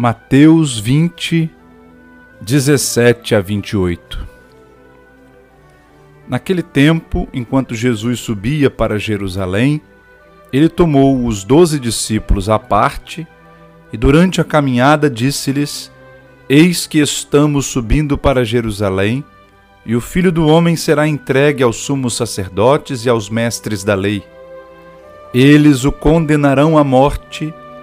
Mateus 20, 17 a 28 Naquele tempo, enquanto Jesus subia para Jerusalém, ele tomou os doze discípulos à parte e, durante a caminhada, disse-lhes: Eis que estamos subindo para Jerusalém, e o filho do homem será entregue aos sumos sacerdotes e aos mestres da lei. Eles o condenarão à morte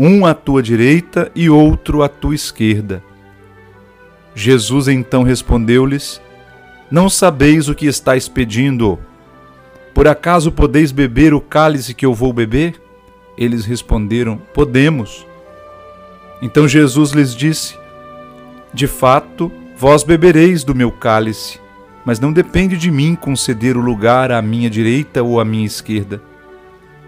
um à tua direita e outro à tua esquerda. Jesus então respondeu-lhes: Não sabeis o que estáis pedindo. Por acaso podeis beber o cálice que eu vou beber? Eles responderam: Podemos. Então Jesus lhes disse: De fato, vós bebereis do meu cálice mas não depende de mim conceder o lugar à minha direita ou à minha esquerda.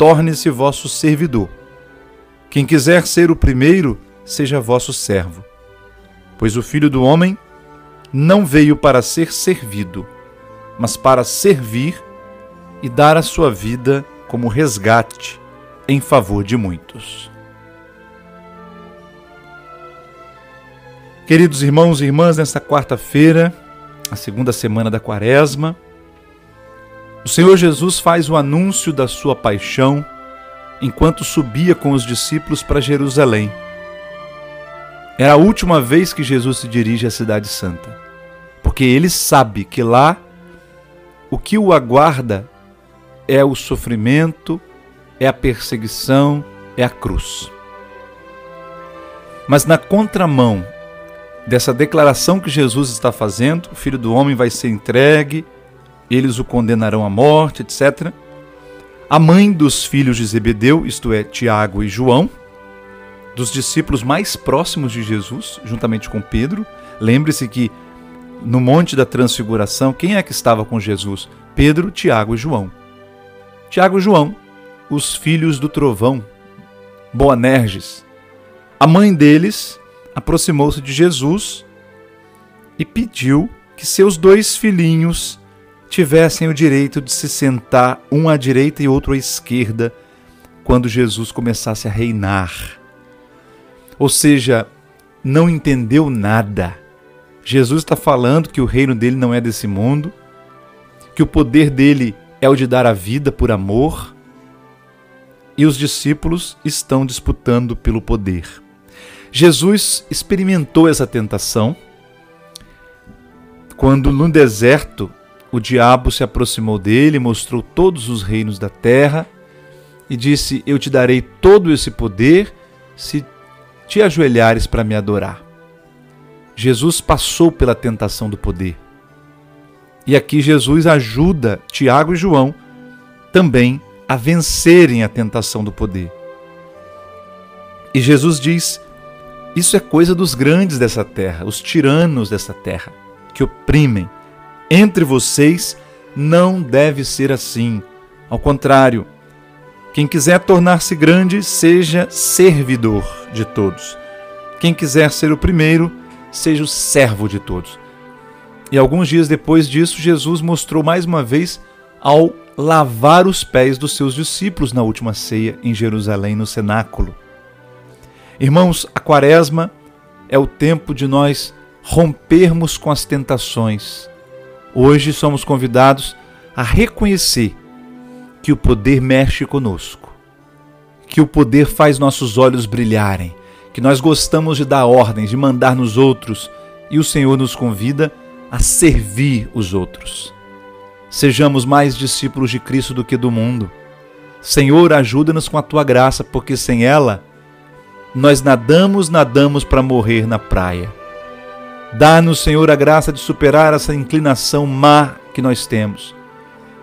torne-se vosso servidor. Quem quiser ser o primeiro, seja vosso servo. Pois o Filho do Homem não veio para ser servido, mas para servir e dar a sua vida como resgate em favor de muitos. Queridos irmãos e irmãs, nesta quarta-feira, a segunda semana da quaresma, o Senhor Jesus faz o anúncio da sua paixão enquanto subia com os discípulos para Jerusalém. Era a última vez que Jesus se dirige à Cidade Santa, porque ele sabe que lá o que o aguarda é o sofrimento, é a perseguição, é a cruz. Mas na contramão dessa declaração que Jesus está fazendo: o filho do homem vai ser entregue, eles o condenarão à morte, etc. A mãe dos filhos de Zebedeu, isto é, Tiago e João, dos discípulos mais próximos de Jesus, juntamente com Pedro. Lembre-se que no Monte da Transfiguração, quem é que estava com Jesus? Pedro, Tiago e João. Tiago e João, os filhos do trovão, Boanerges. A mãe deles aproximou-se de Jesus e pediu que seus dois filhinhos tivessem o direito de se sentar um à direita e outro à esquerda quando Jesus começasse a reinar. Ou seja, não entendeu nada. Jesus está falando que o reino dele não é desse mundo, que o poder dele é o de dar a vida por amor, e os discípulos estão disputando pelo poder. Jesus experimentou essa tentação quando no deserto o diabo se aproximou dele, mostrou todos os reinos da terra e disse: Eu te darei todo esse poder se te ajoelhares para me adorar. Jesus passou pela tentação do poder. E aqui Jesus ajuda Tiago e João também a vencerem a tentação do poder. E Jesus diz isso é coisa dos grandes dessa terra, os tiranos dessa terra, que oprimem. Entre vocês não deve ser assim. Ao contrário, quem quiser tornar-se grande, seja servidor de todos. Quem quiser ser o primeiro, seja o servo de todos. E alguns dias depois disso, Jesus mostrou mais uma vez ao lavar os pés dos seus discípulos na última ceia em Jerusalém, no cenáculo. Irmãos, a quaresma é o tempo de nós rompermos com as tentações. Hoje somos convidados a reconhecer que o poder mexe conosco, que o poder faz nossos olhos brilharem, que nós gostamos de dar ordens, de mandar nos outros, e o Senhor nos convida a servir os outros. Sejamos mais discípulos de Cristo do que do mundo. Senhor, ajuda-nos com a tua graça, porque sem ela nós nadamos, nadamos para morrer na praia. Dá-nos, Senhor, a graça de superar essa inclinação má que nós temos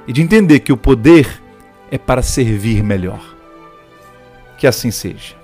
e de entender que o poder é para servir melhor. Que assim seja.